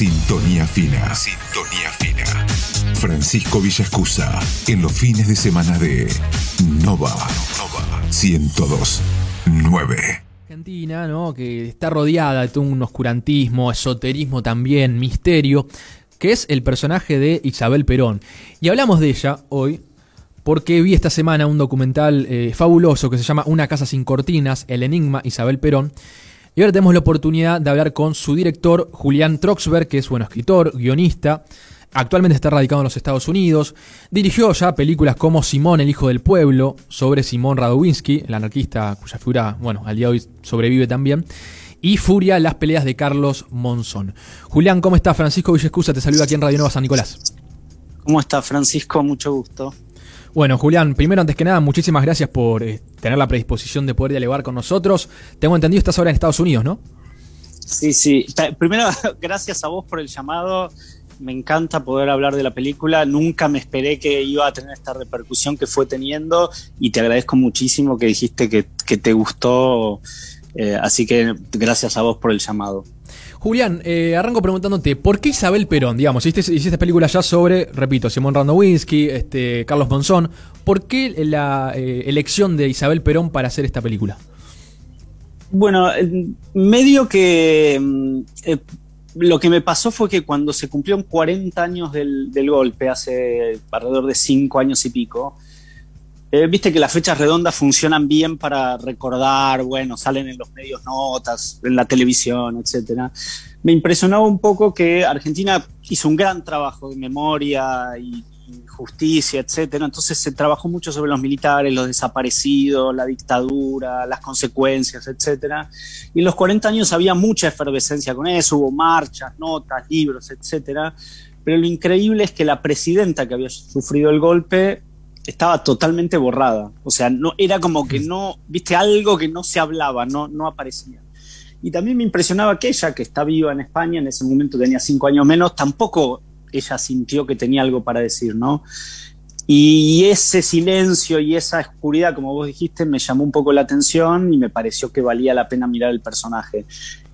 Sintonía fina. Sintonía fina. Francisco Villascusa en los fines de semana de Nova. Nova 1029. Argentina, ¿no? Que está rodeada de todo un oscurantismo, esoterismo también, misterio, que es el personaje de Isabel Perón. Y hablamos de ella hoy porque vi esta semana un documental eh, fabuloso que se llama Una casa sin cortinas, el enigma Isabel Perón. Y ahora tenemos la oportunidad de hablar con su director, Julián Troxberg, que es bueno escritor, guionista. Actualmente está radicado en los Estados Unidos. Dirigió ya películas como Simón, el hijo del pueblo, sobre Simón Radowinsky, el anarquista cuya figura, bueno, al día de hoy sobrevive también. Y Furia, las peleas de Carlos Monzón. Julián, ¿cómo estás? Francisco Villescusa te saluda aquí en Radio Nueva San Nicolás. ¿Cómo está Francisco? Mucho gusto. Bueno, Julián, primero, antes que nada, muchísimas gracias por eh, tener la predisposición de poder dialogar con nosotros. Tengo entendido, estás ahora en Estados Unidos, ¿no? Sí, sí. Primero, gracias a vos por el llamado. Me encanta poder hablar de la película. Nunca me esperé que iba a tener esta repercusión que fue teniendo y te agradezco muchísimo que dijiste que, te gustó. Eh, así que gracias a vos por el llamado. Julián, eh, arranco preguntándote, ¿por qué Isabel Perón? Digamos, hiciste, hiciste películas ya sobre, repito, Simón Randowinsky, este, Carlos Monzón. ¿Por qué la eh, elección de Isabel Perón para hacer esta película? Bueno, medio que mm, eh, lo que me pasó fue que cuando se cumplieron 40 años del, del golpe, hace alrededor de 5 años y pico, eh, viste que las fechas redondas funcionan bien para recordar, bueno, salen en los medios notas, en la televisión, etcétera. Me impresionaba un poco que Argentina hizo un gran trabajo de memoria y, justicia, etcétera. Entonces se trabajó mucho sobre los militares, los desaparecidos, la dictadura, las consecuencias, etcétera. Y en los 40 años había mucha efervescencia con eso, hubo marchas, notas, libros, etcétera. Pero lo increíble es que la presidenta que había sufrido el golpe estaba totalmente borrada. O sea, no, era como que no, viste, algo que no se hablaba, no, no aparecía. Y también me impresionaba que ella, que está viva en España, en ese momento tenía cinco años menos, tampoco ella sintió que tenía algo para decir, ¿no? Y ese silencio y esa oscuridad, como vos dijiste, me llamó un poco la atención y me pareció que valía la pena mirar el personaje.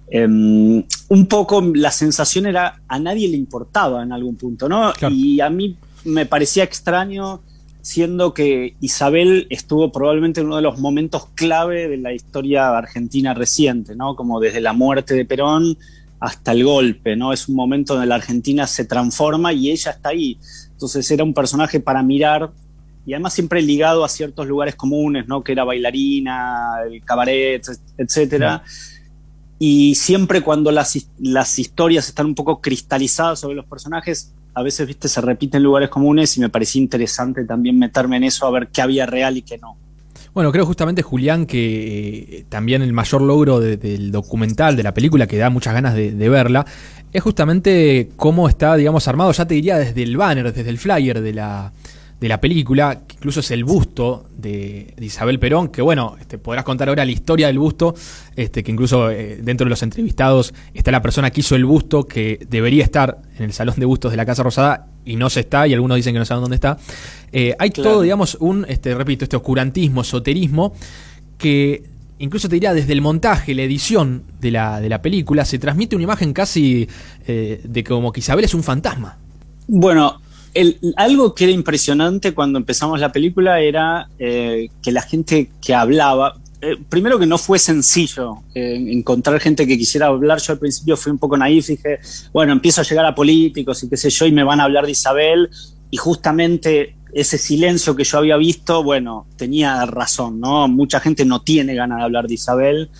Em, un poco la sensación era a nadie le importaba en algún punto, ¿no? Y a mí me parecía extraño siendo que Isabel estuvo probablemente en uno de los momentos clave de la historia argentina reciente, ¿no? Como desde la muerte de Perón hasta el golpe, ¿no? Es un momento donde la Argentina se transforma y ella está ahí. Entonces era un personaje para mirar y además siempre ligado a ciertos lugares comunes, ¿no? Que era bailarina, el cabaret, etcétera. Y siempre cuando las, las historias están un poco cristalizadas sobre los personajes, a veces, viste, se repiten lugares comunes y me parecía interesante también meterme en eso a ver qué había real y qué no. Bueno, creo justamente, Julián, que eh, también el mayor logro del documental, de la película, que da muchas ganas de, verla, es justamente cómo está, digamos, armado, ya te diría, desde el banner, desde el flyer de la, de la película, que incluso es el busto de, Isabel Perón, que bueno, este, podrás contar ahora la historia del busto, este, que incluso eh, dentro de los entrevistados está la persona que hizo el busto, que debería estar en el salón de bustos de la Casa Rosada y no se está, y algunos dicen que no saben dónde está. Eh, hay todo, digamos, un, este, repito, este oscurantismo, esoterismo, que incluso te diría desde el montaje, la edición de la, de la película, se transmite una imagen casi eh, de como que Isabel es un fantasma. Bueno, algo que era impresionante cuando empezamos la película era eh, que la gente que hablaba, eh, primero que no fue sencillo eh, encontrar gente que quisiera hablar. Yo al principio fui un poco naif, dije, bueno, empiezo a llegar a políticos y qué sé yo, y me van a hablar de Isabel, y justamente ese silencio que yo había visto, bueno, tenía razón, ¿no? Mucha gente no tiene ganas de hablar de Isabel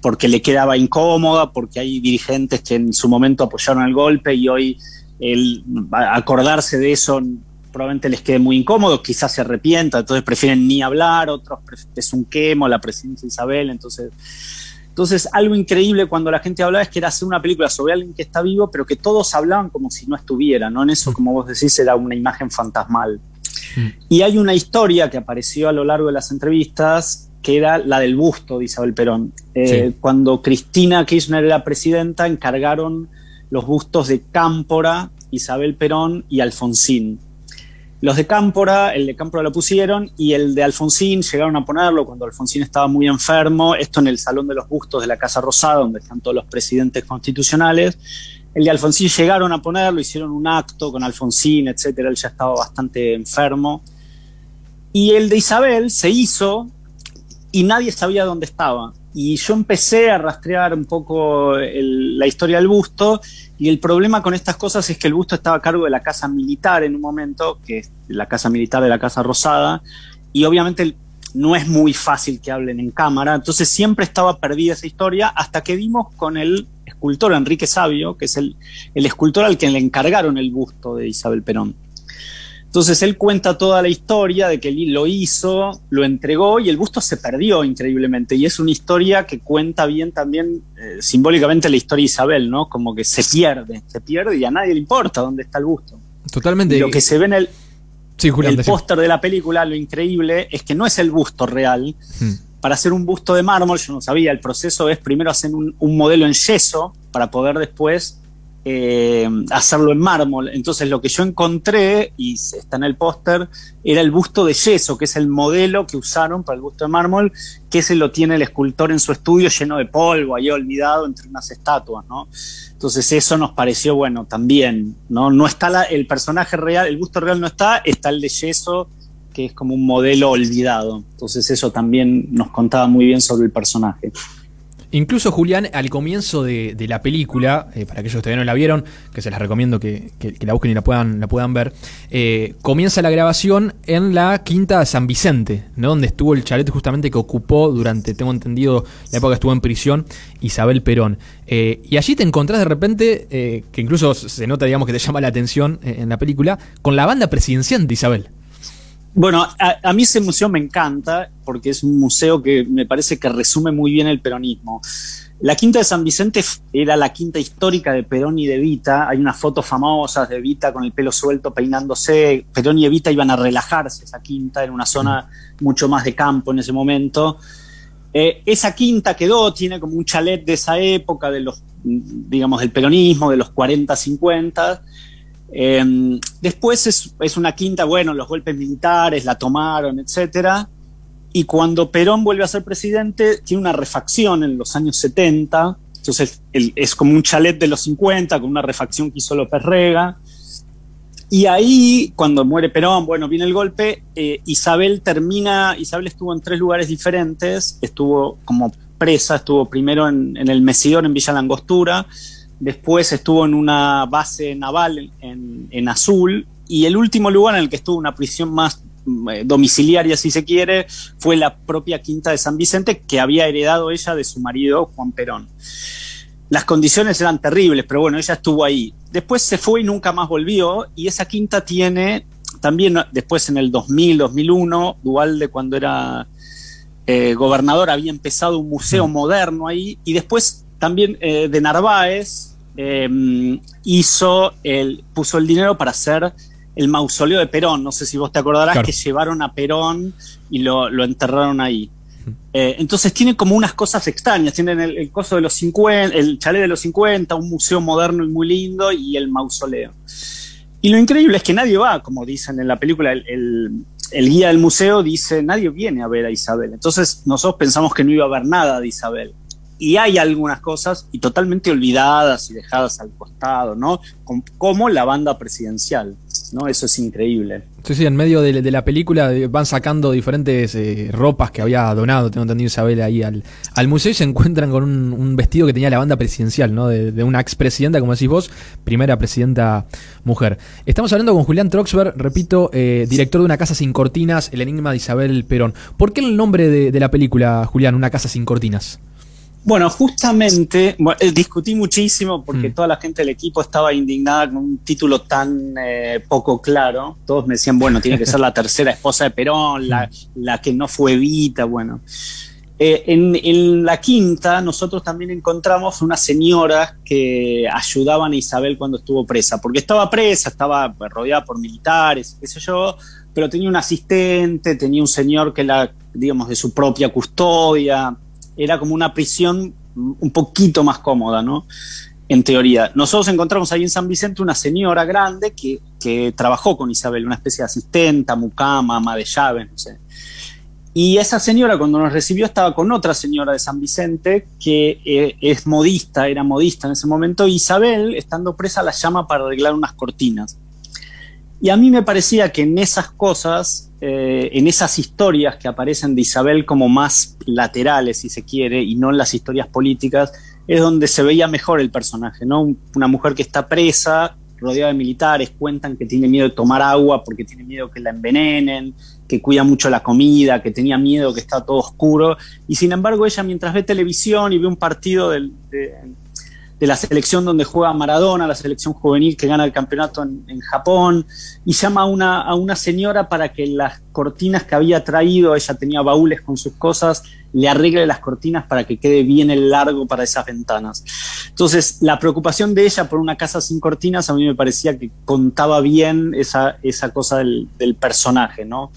porque le quedaba incómoda, porque hay dirigentes que en su momento apoyaron el golpe y hoy el acordarse de eso probablemente les quede muy incómodo, quizás se arrepienta, entonces prefieren ni hablar, otros es un quemo, la presidencia Isabel, entonces... Entonces, algo increíble cuando la gente hablaba es que era hacer una película sobre alguien que está vivo, pero que todos hablaban como si no estuviera, ¿no? En eso, como vos decís, era una imagen fantasmal. Mm. Y hay una historia que apareció a lo largo de las entrevistas, que era la del busto de Isabel Perón. Eh, cuando Cristina Kirchner era presidenta, encargaron los bustos de Cámpora, Isabel Perón y Alfonsín. Los de Cámpora, el de Cámpora lo pusieron y el de Alfonsín llegaron a ponerlo cuando Alfonsín estaba muy enfermo, esto en el Salón de los Bustos de la Casa Rosada, donde están todos los presidentes constitucionales. El de Alfonsín llegaron a ponerlo, hicieron un acto con Alfonsín, etcétera. Él ya estaba bastante enfermo. Y el de Isabel se hizo y nadie sabía dónde estaba. Y yo empecé a rastrear un poco la historia del busto. Y el problema con estas cosas es que el busto estaba a cargo de la casa militar en un momento, que es la casa militar de la Casa Rosada. Y obviamente no es muy fácil que hablen en cámara. Entonces siempre estaba perdida esa historia hasta que vimos con el escultor Enrique Sabio, que es el, el escultor al que le encargaron el busto de Isabel Perón. Entonces él cuenta toda la historia de que él lo hizo, lo entregó y el busto se perdió increíblemente. Y es una historia que cuenta bien también eh, simbólicamente la historia de Isabel, ¿no? Como que se pierde, se pierde y a nadie le importa dónde está el busto. Totalmente. lo que se ve en el, sí, el póster de la película, lo increíble es que no es el busto real. Hmm. Para hacer un busto de mármol, yo no sabía, el proceso es primero hacer un, un modelo en yeso para poder después eh, hacerlo en mármol. Entonces lo que yo encontré, y está en el póster, era el busto de yeso, que es el modelo que usaron para el busto de mármol, que ese lo tiene el escultor en su estudio lleno de polvo, ahí olvidado entre unas estatuas. Entonces eso nos pareció, bueno, también, ¿no? No está el personaje real, el busto real no está, está el de yeso, que es como un modelo olvidado. Entonces eso también nos contaba muy bien sobre el personaje. Incluso Julián, al comienzo de, la película, eh, para aquellos que todavía no la vieron, que se les recomiendo que, la busquen y la puedan, la puedan ver, eh, comienza la grabación en la quinta de San Vicente, ¿no? donde estuvo el chalet justamente que ocupó durante, tengo entendido, la época que estuvo en prisión, Isabel Perón. Eh, y allí te encontrás de repente, que incluso se nota, digamos, que te llama la atención en la película, con la banda presidencial de Isabel. Bueno, a, mí ese museo me encanta porque es un museo que me parece que resume muy bien el peronismo. La Quinta de San Vicente era la quinta histórica de Perón y de Evita. Hay unas fotos famosas de Evita con el pelo suelto peinándose. Perón y Evita iban a relajarse esa quinta, en una zona mucho más de campo en ese momento. Eh, esa quinta quedó, tiene como un chalet de esa época, de los, digamos, del peronismo, de los 40, 50 Em, después es, una quinta, bueno, los golpes militares la tomaron, etcétera. Y cuando Perón vuelve a ser presidente, tiene una refacción en los años 70. Entonces es como un chalet de los 50 con una refacción que hizo López Rega. Y ahí, cuando muere Perón, bueno, viene el golpe, eh, Isabel termina, Isabel estuvo en tres lugares diferentes, estuvo como presa, estuvo primero en, en el Mesidor en Villa Langostura, después estuvo en una base naval en, Azul, y el último lugar en el que estuvo una prisión más mm, eh, domiciliaria, si se quiere, fue la propia Quinta de San Vicente, que había heredado ella de su marido, Juan Perón. Las condiciones eran terribles, pero bueno, ella estuvo ahí. Después se fue y nunca más volvió, y esa quinta tiene, también después en el 2000, 2001, Dualde cuando era eh, gobernador había empezado un museo mm. moderno ahí, y después también eh, de Narváez em, hizo el, puso el dinero para hacer el mausoleo de Perón. No sé si vos te acordarás que llevaron a Perón y lo, enterraron ahí. Eh, entonces tiene como unas cosas extrañas. Tienen el, coso de los 50, el chalet de los 50, un museo moderno y muy lindo y el mausoleo. Y lo increíble es que nadie va, como dicen en la película, el, el guía del museo dice, nadie viene a ver a Isabel. Entonces nosotros pensamos que no iba a haber nada de Isabel y hay algunas cosas y totalmente olvidadas y dejadas al costado, ¿no? Como la banda presidencial, ¿no? Eso es increíble. Sí, sí, en medio de, la película van sacando diferentes eh, ropas que había donado, tengo entendido Isabel, ahí al, museo y se encuentran con un, vestido que tenía la banda presidencial, ¿no? De, una expresidenta, como decís vos, primera presidenta mujer. Estamos hablando con Julián Troxberg, repito, eh, director de Una Casa Sin Cortinas, El Enigma de Isabel Perón. ¿Por qué el nombre de, de la película, Julián, Una Casa Sin Cortinas? Bueno, justamente eh, discutí muchísimo porque mm. toda la gente del equipo estaba indignada con un título tan eh, poco claro. Todos me decían, bueno, tiene que ser la tercera esposa de Perón, la, mm. que no fue Evita, bueno. Eh, en, la quinta nosotros también encontramos unas señoras que ayudaban a Isabel cuando estuvo presa, porque estaba presa, estaba rodeada por militares, qué sé yo, pero tenía un asistente, tenía un señor que la, digamos, de su propia custodia, era como una prisión un poquito más cómoda, ¿no? En teoría. Nosotros encontramos ahí en San Vicente una señora grande que, trabajó con Isabel, una especie de asistenta, mucama, ama de llaves, no sé. Y esa señora cuando nos recibió estaba con otra señora de San Vicente que eh, es modista, era modista en ese momento. Isabel, estando presa, la llama para arreglar unas cortinas. Y a mí me parecía que en esas cosas, eh, en esas historias que aparecen de Isabel como más laterales, si se quiere, y no en las historias políticas, es donde se veía mejor el personaje, ¿no? Una mujer que está presa, rodeada de militares, cuentan que tiene miedo de tomar agua porque tiene miedo que la envenenen, que cuida mucho la comida, que tenía miedo que está todo oscuro. Y sin embargo, ella mientras ve televisión y ve un partido de, de la selección donde juega Maradona, la selección juvenil que gana el campeonato en, Japón, y llama a una, a una señora para que las cortinas que había traído, ella tenía baúles con sus cosas, le arregle las cortinas para que quede bien el largo para esas ventanas. Entonces, la preocupación de ella por una casa sin cortinas a mí me parecía que contaba bien esa, esa cosa del, personaje, ¿no?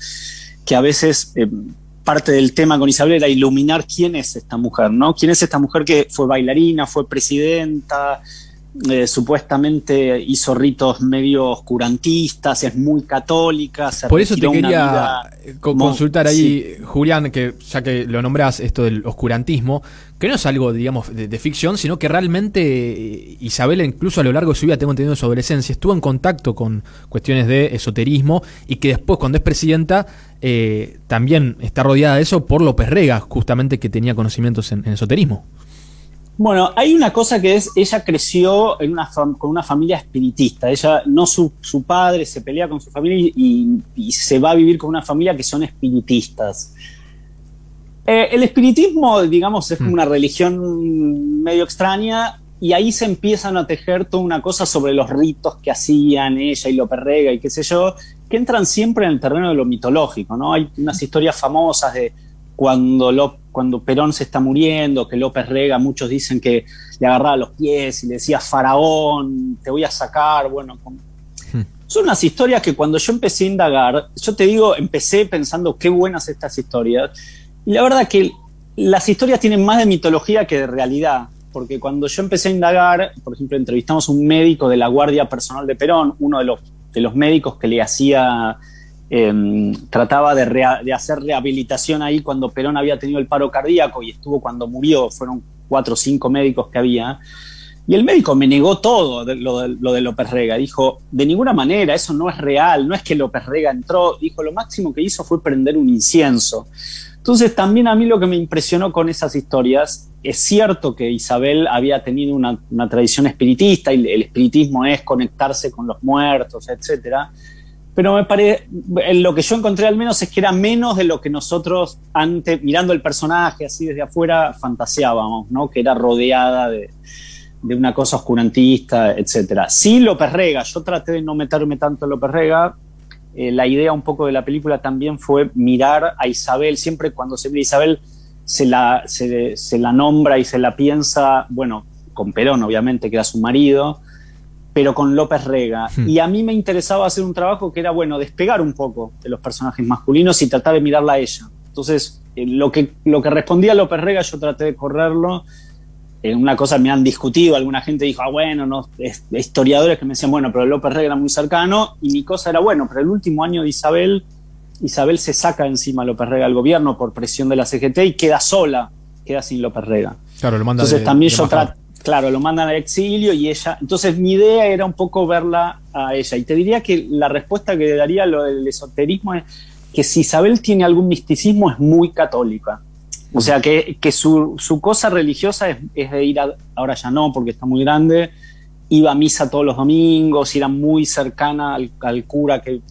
Que a veces... Eh, parte del tema con Isabel era iluminar quién es esta mujer, ¿no? ¿Quién es esta mujer que fue bailarina, fue presidenta, eh, supuestamente hizo ritos medio oscurantistas, es muy católica. Por eso te quería consultar ahí, Julián, que ya que lo nombras esto del oscurantismo, que no es algo, digamos, de, ficción, sino que realmente eh, Isabel, incluso a lo largo de su vida, tengo entendido en su adolescencia, estuvo en contacto con cuestiones de esoterismo y que después, cuando es presidenta, eh, también está rodeada de eso por López Rega, justamente que tenía conocimientos en, esoterismo. Bueno, hay una cosa que es, ella creció en una con una familia espiritista. Ella, no su, padre se pelea con su familia y, se va a vivir con una familia que son espiritistas. Eh, el espiritismo, digamos, es como mm. una religión medio extraña y ahí se empiezan a tejer toda una cosa sobre los ritos que hacían ella y López Rega y qué sé yo, que entran siempre en el terreno de lo mitológico, ¿no? Hay unas historias famosas de cuando, cuando Perón se está muriendo, que López Rega, muchos dicen que le agarraba los pies y le decía, faraón, te voy a sacar, bueno, hmm. son unas historias que cuando yo empecé a indagar, yo te digo, empecé pensando qué buenas estas historias, y la verdad que las historias tienen más de mitología que de realidad, porque cuando yo empecé a indagar, por ejemplo, entrevistamos a un médico de la Guardia Personal de Perón, uno de los, de los médicos que le hacía, em, trataba de, hacer rehabilitación ahí cuando Perón había tenido el paro cardíaco y estuvo cuando murió, fueron cuatro o cinco médicos que había. Y el médico me negó todo lo, de, lo de López Rega. Dijo, de ninguna manera, eso no es real, no es que López Rega entró. Dijo, lo máximo que hizo fue prender un incienso. Entonces también a mí lo que me impresionó con esas historias, es cierto que Isabel había tenido una, tradición espiritista y el espiritismo es conectarse con los muertos, etc. Pero me parece, lo que yo encontré al menos es que era menos de lo que nosotros antes, mirando el personaje así desde afuera, fantaseábamos, ¿no? que era rodeada de, de una cosa oscurantista, etc. Sí, López Rega, yo traté de no meterme tanto en López Rega, eh, la idea un poco de la película también fue mirar a Isabel, siempre cuando se ve a Isabel se la, se, la nombra y se la piensa, bueno, con Perón obviamente, que era su marido, pero con López Rega. Hmm. Y a mí me interesaba hacer un trabajo que era, bueno, despegar un poco de los personajes masculinos y tratar de mirarla a ella. Entonces, eh, lo, que, lo que respondía López Rega yo traté de correrlo una cosa me han discutido, alguna gente dijo, ah, bueno, no, historiadores que me decían, bueno, pero López Rega era muy cercano, y mi cosa era, bueno, pero el último año de Isabel, Isabel se saca encima a López Rega al gobierno por presión de la CGT y queda sola, queda sin López Rega. Claro, lo mandan Entonces también yo trato, claro, lo mandan al exilio y ella, entonces mi idea era un poco verla a ella, y te diría que la respuesta que daría lo del esoterismo es que si Isabel tiene algún misticismo es muy católica o sea, que, su, cosa religiosa es, de ir a, ahora ya no, porque está muy grande, iba a misa todos los domingos, era muy cercana al, cura que,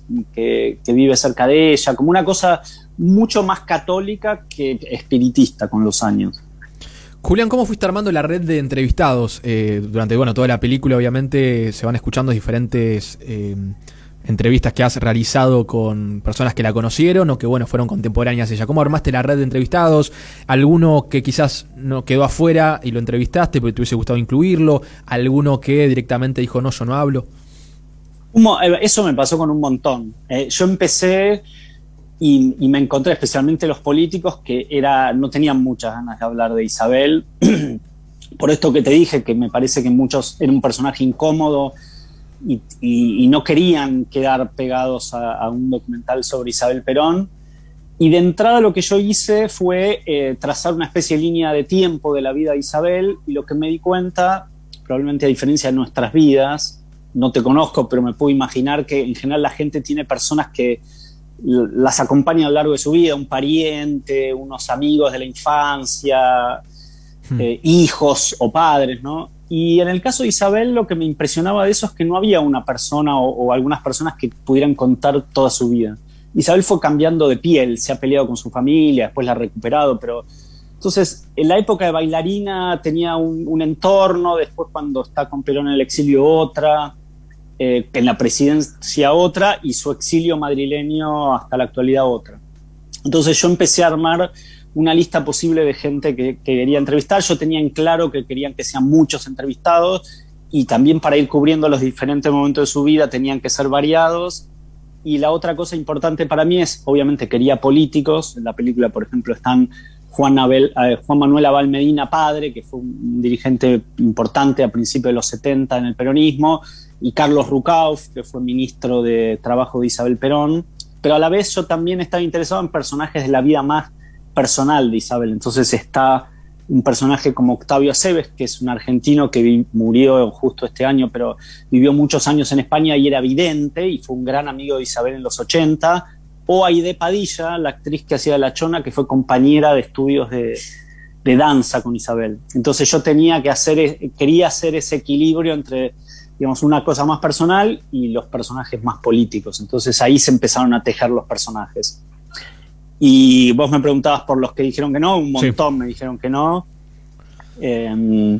vive cerca de ella, como una cosa mucho más católica que espiritista con los años. Julián, ¿cómo fuiste armando la red de entrevistados? Eh, durante bueno, toda la película, obviamente, se van escuchando diferentes eh, entrevistas que has realizado con personas que la conocieron o que bueno fueron contemporáneas ella. ¿Cómo armaste la red de entrevistados? ¿Alguno que quizás no quedó afuera y lo entrevistaste porque te hubiese gustado incluirlo? ¿Alguno que directamente dijo no, yo no hablo? Eh, eso me pasó con un montón. Yo empecé y, me encontré especialmente los políticos que era, no tenían muchas ganas de hablar de Isabel. Por esto que te dije, que me parece que muchos era un personaje incómodo, y, no querían quedar pegados a, un documental sobre Isabel Perón. Y de entrada lo que yo hice fue eh, trazar una especie de línea de tiempo de la vida de Isabel y lo que me di cuenta, probablemente a diferencia de nuestras vidas, no te conozco, pero me puedo imaginar que en general la gente tiene personas que las acompañan a lo largo de su vida, un pariente, unos amigos de la infancia, hmm. eh, hijos o padres, ¿no? Y en el caso de Isabel lo que me impresionaba de eso es que no había una persona o algunas personas que pudieran contar toda su vida. Isabel fue cambiando de piel, se ha peleado con su familia, después la ha recuperado, pero entonces en la época de bailarina tenía un, entorno, después cuando está con Perón en el exilio otra, eh, en la presidencia otra y su exilio madrileño hasta la actualidad otra. Entonces yo empecé a armar una lista posible de gente que, que, quería entrevistar. Yo tenía en claro que querían que sean muchos entrevistados y también para ir cubriendo los diferentes momentos de su vida tenían que ser variados y la otra cosa importante para mí es, obviamente, quería políticos. En la película, por ejemplo, están Eh, Juan Manuel Abal Medina padre, que fue un dirigente importante a principios de los 70 en el peronismo, y Carlos Rucauf, que fue ministro de Trabajo de Isabel Perón. Pero a la vez yo también estaba interesado en personajes de la vida más personal de Isabel. Entonces está un personaje como Octavio Aceves, que es un argentino que murió justo este año, pero vivió muchos años en España y era vidente y fue un gran amigo de Isabel en los 80, o Aide Padilla, la actriz que hacía La Chona, que fue compañera de estudios de, danza con Isabel. Entonces yo tenía que hacer, e, quería hacer ese equilibrio entre, digamos, una cosa más personal y los personajes más políticos. Entonces ahí se empezaron a tejer los personajes. Y vos me preguntabas por los que dijeron que no, un montón me dijeron que no. Em,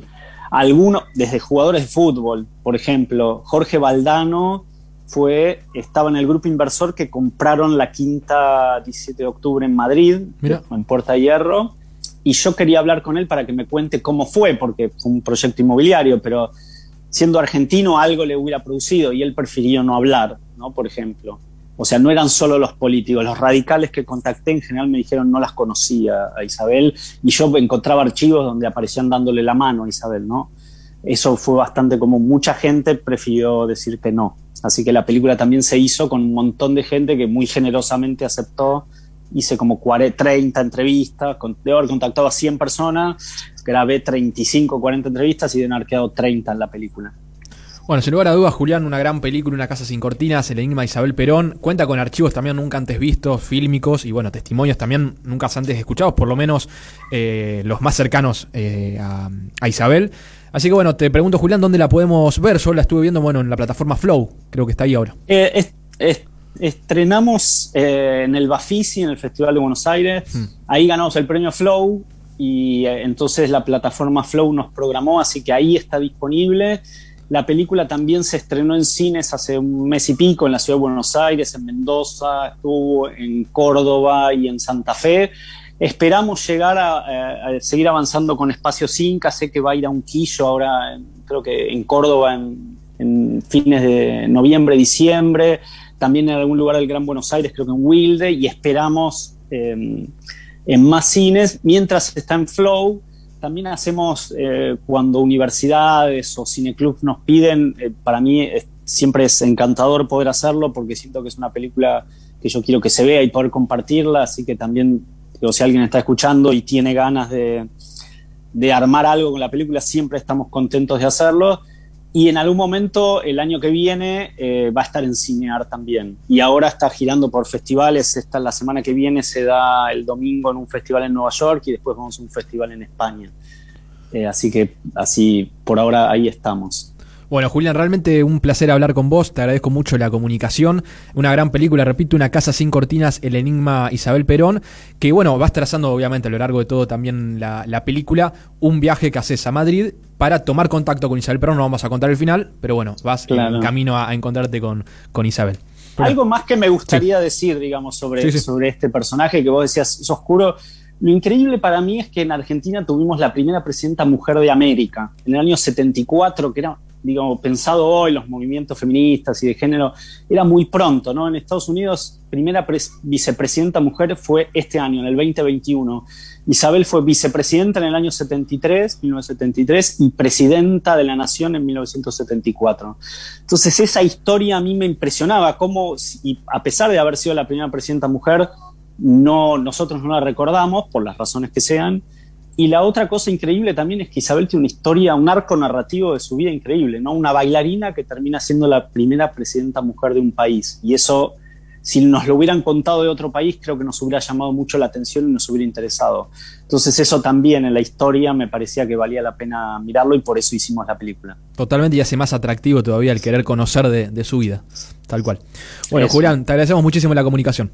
algunos, desde jugadores de fútbol, por ejemplo, Jorge Valdano fue, estaba en el grupo inversor que compraron la quinta 17 de octubre en Madrid, en Puerta Hierro, y yo quería hablar con él para que me cuente cómo fue, porque fue un proyecto inmobiliario, pero siendo argentino algo le hubiera producido y él prefirió no hablar, ¿no? Por ejemplo. O sea, no eran solo los políticos, los radicales que contacté en general me dijeron no las conocía a Isabel y yo encontraba archivos donde aparecían dándole la mano a Isabel, ¿no? Eso fue bastante como mucha gente prefirió decir que no. Así que la película también se hizo con un montón de gente que muy generosamente aceptó. Hice como 40, 30 entrevistas, de haber contactado a 100 personas, grabé 35, 40 entrevistas y de haber quedado 30 en la película. Bueno, sin lugar a dudas, Julián, una gran película, Una casa sin cortinas, El enigma de Isabel Perón. Cuenta con archivos también nunca antes vistos, fílmicos y bueno, testimonios también nunca antes escuchados, por lo menos eh, los más cercanos eh, a, Isabel. Así que bueno, te pregunto, Julián, ¿dónde la podemos ver? Yo la estuve viendo, bueno, en la plataforma Flow, creo que está ahí ahora. Eh, estrenamos en el Bafisi, en el Festival de Buenos Aires. Hmm. Ahí ganamos el premio Flow y entonces la plataforma Flow nos programó, así que ahí está disponible. La película también se estrenó en cines hace un mes y pico en la ciudad de Buenos Aires, en Mendoza, estuvo en Córdoba y en Santa Fe. Esperamos llegar a, seguir avanzando con Espacio Cinca. Sé que va a ir a un quillo ahora, creo que en Córdoba en, fines de noviembre, diciembre. También en algún lugar del Gran Buenos Aires, creo que en Wilde. Y esperamos em, en más cines. Mientras está en Flow, también hacemos eh, cuando universidades o cineclubs nos piden, eh, para mí siempre es encantador poder hacerlo porque siento que es una película que yo quiero que se vea y poder compartirla, así que también, si alguien está escuchando y tiene ganas de, de armar algo con la película, siempre estamos contentos de hacerlo. Y en algún momento, el año que viene, eh, va a estar en Cinear también. Y ahora está girando por festivales. Esta, la semana que viene se da el domingo en un festival en Nueva York y después vamos a un festival en España. Eh, así que así, por ahora ahí estamos. Bueno, Julián, realmente un placer hablar con vos, te agradezco mucho la comunicación. Una gran película, repito, Una casa sin cortinas, El enigma Isabel Perón, que bueno, vas trazando obviamente a lo largo de todo también la, película, un viaje que haces a Madrid para tomar contacto con Isabel Perón, no vamos a contar el final, pero bueno, vas en camino a, encontrarte con, con Isabel. Algo más que me gustaría decir, digamos, sobre, sobre este personaje que vos decías, es oscuro. Lo increíble para mí es que en Argentina tuvimos la primera presidenta mujer de América, en el año 74, que era digamos, pensado hoy, los movimientos feministas y de género, era muy pronto, ¿no? En Estados Unidos, primera vicepresidenta mujer fue este año, en el 2021. Isabel fue vicepresidenta en el año 73, 1973, y presidenta de la Nación en 1974. Entonces, esa historia a mí me impresionaba, cómo, a pesar de haber sido la primera presidenta mujer, no, nosotros no la recordamos por las razones que sean. Y la otra cosa increíble también es que Isabel tiene una historia, un arco narrativo de su vida increíble, ¿no? Una bailarina que termina siendo la primera presidenta mujer de un país. Y eso, si nos lo hubieran contado de otro país, creo que nos hubiera llamado mucho la atención y nos hubiera interesado. Entonces eso también en la historia me parecía que valía la pena mirarlo y por eso hicimos la película. Totalmente y hace más atractivo todavía el querer conocer de, su vida. Tal cual. Bueno, Julián, te agradecemos muchísimo la comunicación.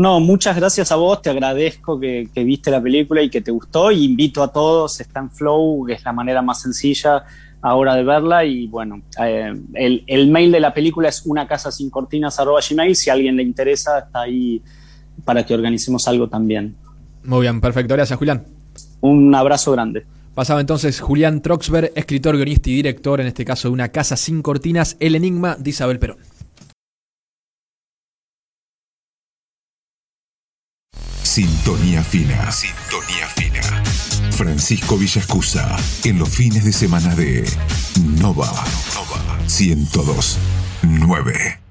No, muchas gracias a vos, te agradezco que, viste la película y que te gustó y invito a todos, está en Flow, que es la manera más sencilla ahora de verla y bueno, eh, el, mail de la película es una casa sin cortinas gmail, si a alguien le interesa está ahí para que organicemos algo también. Muy bien, perfecto, gracias Julián. Un abrazo grande. Pasaba entonces Julián Troxberg, escritor, guionista y director, en este caso de Una casa sin cortinas, El enigma de Isabel Perón. Sintonía fina. Sintonía fina. Francisco Villascusa en los fines de semana de Nova. Nova 102.9.